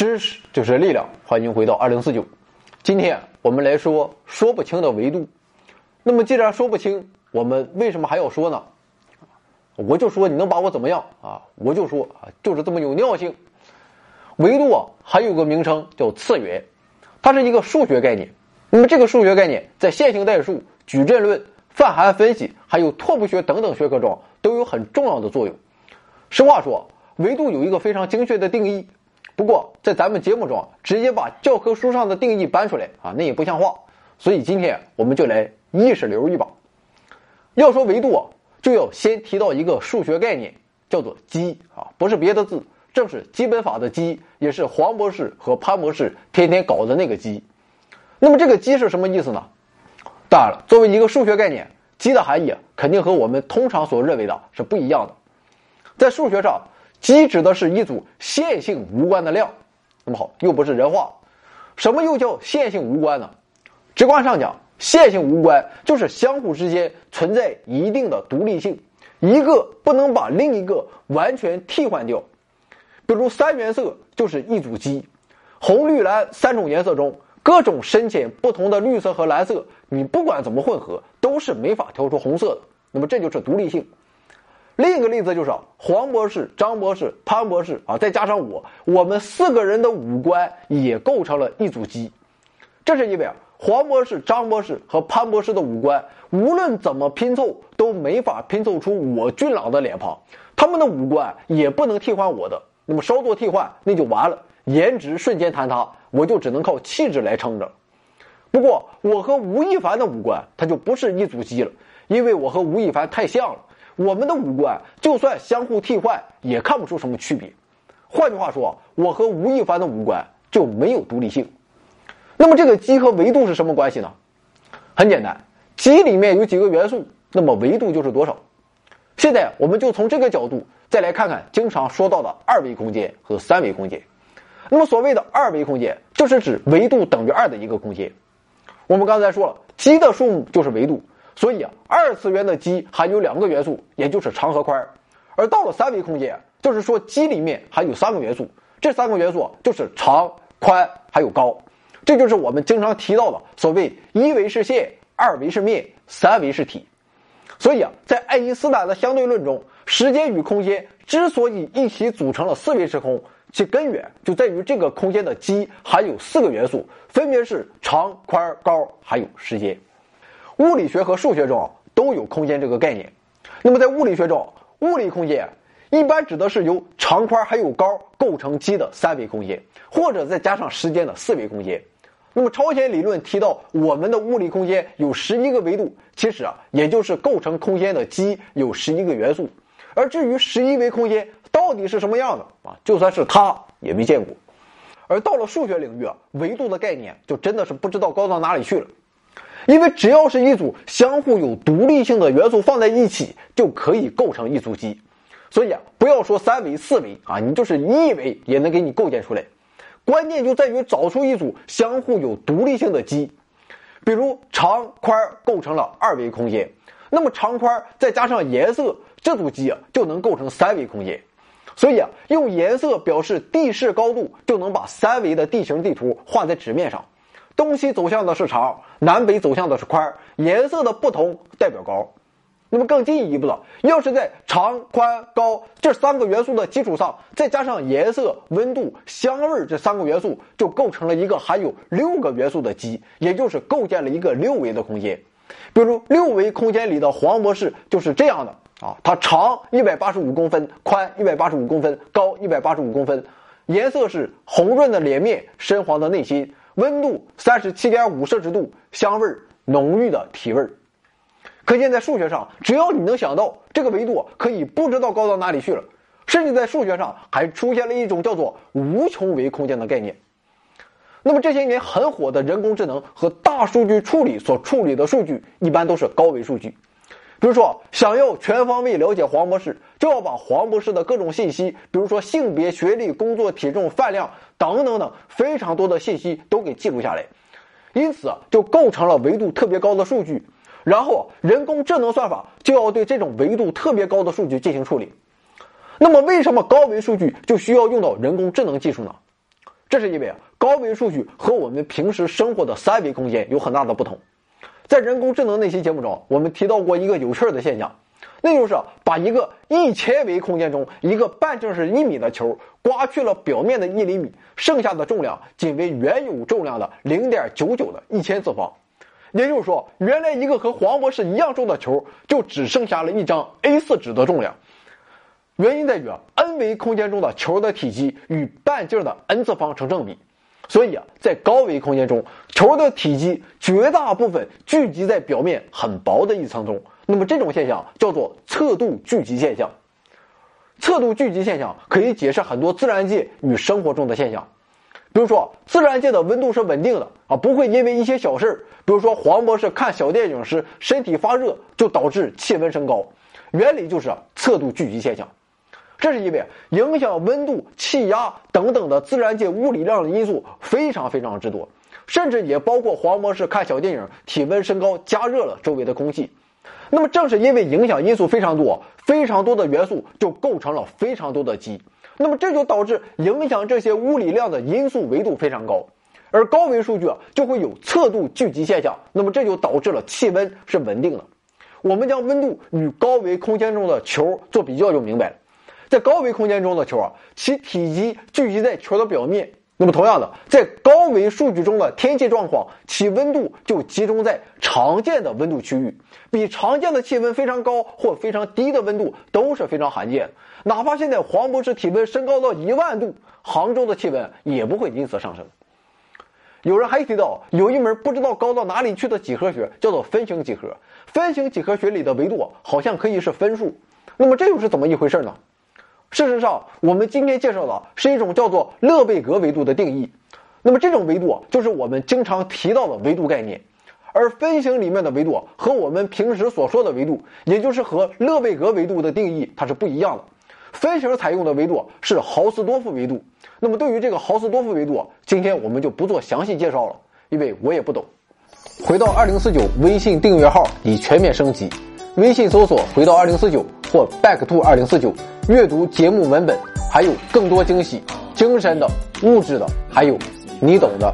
知识就是力量，欢迎回到二零四九。今天我们来说说不清的维度。那么既然说不清，我们为什么还要说呢？我就说你能把我怎么样啊？我就说啊，就是这么有尿性。维度啊，还有个名称叫次元，它是一个数学概念。那么这个数学概念在线性代数、矩阵论、泛函分析，还有拓扑学等等学科中都有很重要的作用。实话说，维度有一个非常精确的定义。不过，在咱们节目中直接把教科书上的定义搬出来啊，那也不像话。所以今天我们就来意识流一把。要说维度啊，就要先提到一个数学概念，叫做积啊，不是别的字，正是基本法的积，也是黄博士和潘博士天天搞的那个积。那么这个积是什么意思呢？当然了，作为一个数学概念，积的含义肯定和我们通常所认为的是不一样的。在数学上。积指的是一组线性无关的量，那么好，又不是人话，什么又叫线性无关呢？直观上讲，线性无关就是相互之间存在一定的独立性，一个不能把另一个完全替换掉。比如三原色就是一组积，红、绿、蓝三种颜色中，各种深浅不同的绿色和蓝色，你不管怎么混合，都是没法调出红色的。那么这就是独立性。另一个例子就是黄博士、张博士、潘博士啊，再加上我，我们四个人的五官也构成了一组肌。这是因为啊，黄博士、张博士和潘博士的五官无论怎么拼凑都没法拼凑出我俊朗的脸庞，他们的五官也不能替换我的。那么稍作替换，那就完了，颜值瞬间坍塌，我就只能靠气质来撑着。不过我和吴亦凡的五官，他就不是一组肌了，因为我和吴亦凡太像了。我们的五官就算相互替换，也看不出什么区别。换句话说，我和吴亦凡的五官就没有独立性。那么，这个积和维度是什么关系呢？很简单，积里面有几个元素，那么维度就是多少。现在，我们就从这个角度再来看看经常说到的二维空间和三维空间。那么，所谓的二维空间，就是指维度等于二的一个空间。我们刚才说了，积的数目就是维度。所以啊，二次元的积含有两个元素，也就是长和宽。而到了三维空间，就是说积里面含有三个元素，这三个元素就是长、宽还有高。这就是我们经常提到的所谓一维是线，二维是面，三维是体。所以啊，在爱因斯坦的相对论中，时间与空间之所以一起组成了四维时空，其根源就在于这个空间的积含有四个元素，分别是长、宽、高还有时间。物理学和数学中都有空间这个概念。那么在物理学中，物理空间一般指的是由长宽还有高构成积的三维空间，或者再加上时间的四维空间。那么超弦理论提到我们的物理空间有十一个维度，其实啊，也就是构成空间的积有十一个元素。而至于十一维空间到底是什么样的啊，就算是他也没见过。而到了数学领域啊，维度的概念就真的是不知道高到哪里去了。因为只要是一组相互有独立性的元素放在一起，就可以构成一组积。所以啊，不要说三维、四维啊，你就是一维也能给你构建出来。关键就在于找出一组相互有独立性的积。比如长宽构成了二维空间，那么长宽再加上颜色，这组积啊就能构成三维空间。所以啊，用颜色表示地势高度，就能把三维的地形地图画在纸面上。东西走向的是长，南北走向的是宽，颜色的不同代表高。那么更进一步了，要是在长、宽、高这三个元素的基础上，再加上颜色、温度、香味这三个元素，就构成了一个含有六个元素的积，也就是构建了一个六维的空间。比如六维空间里的黄博士就是这样的啊，它长一百八十五公分，宽一百八十五公分，高一百八十五公分，颜色是红润的脸面，深黄的内心。温度三十七点五摄氏度，香味浓郁的体味可见，在数学上，只要你能想到这个维度，可以不知道高到哪里去了。甚至在数学上，还出现了一种叫做无穷维空间的概念。那么这些年很火的人工智能和大数据处理所处理的数据，一般都是高维数据。比如说，想要全方位了解黄博士，就要把黄博士的各种信息，比如说性别、学历、工作、体重、饭量等等等非常多的信息都给记录下来，因此就构成了维度特别高的数据。然后人工智能算法就要对这种维度特别高的数据进行处理。那么，为什么高维数据就需要用到人工智能技术呢？这是因为啊，高维数据和我们平时生活的三维空间有很大的不同。在人工智能那期节目中，我们提到过一个有趣的现象，那就是把一个一千维空间中一个半径是一米的球刮去了表面的一厘米，剩下的重量仅为原有重量的零点九九的一千次方。也就是说，原来一个和黄博士一样重的球，就只剩下了一张 A4 纸的重量。原因在于啊，n 维空间中的球的体积与半径的 n 次方成正比。所以啊，在高维空间中，球的体积绝大部分聚集在表面很薄的一层中。那么这种现象叫做测度聚集现象。测度聚集现象可以解释很多自然界与生活中的现象。比如说，自然界的温度是稳定的啊，不会因为一些小事儿比如说黄博士看小电影时身体发热，就导致气温升高。原理就是测度聚集现象。这是因为影响温度、气压等等的自然界物理量的因素非常非常之多，甚至也包括黄博士看小电影体温升高加热了周围的空气。那么正是因为影响因素非常多，非常多的元素就构成了非常多的积。那么这就导致影响这些物理量的因素维度非常高，而高维数据啊就会有测度聚集现象。那么这就导致了气温是稳定的。我们将温度与高维空间中的球做比较就明白了。在高维空间中的球啊，其体积聚集在球的表面。那么同样的，在高维数据中的天气状况，其温度就集中在常见的温度区域。比常见的气温非常高或非常低的温度都是非常罕见。哪怕现在黄博士体温升高到一万度，杭州的气温也不会因此上升。有人还提到，有一门不知道高到哪里去的几何学，叫做分形几何。分形几何学里的维度好像可以是分数。那么这又是怎么一回事呢？事实上，我们今天介绍的是一种叫做勒贝格维度的定义。那么这种维度，就是我们经常提到的维度概念。而分形里面的维度和我们平时所说的维度，也就是和勒贝格维度的定义，它是不一样的。分形采用的维度是豪斯多夫维度。那么对于这个豪斯多夫维度，今天我们就不做详细介绍了，因为我也不懂。回到二零四九微信订阅号已全面升级，微信搜索“回到二零四九”或 “back to 二零四九”。阅读节目文本，还有更多惊喜，精神的、物质的，还有你懂的。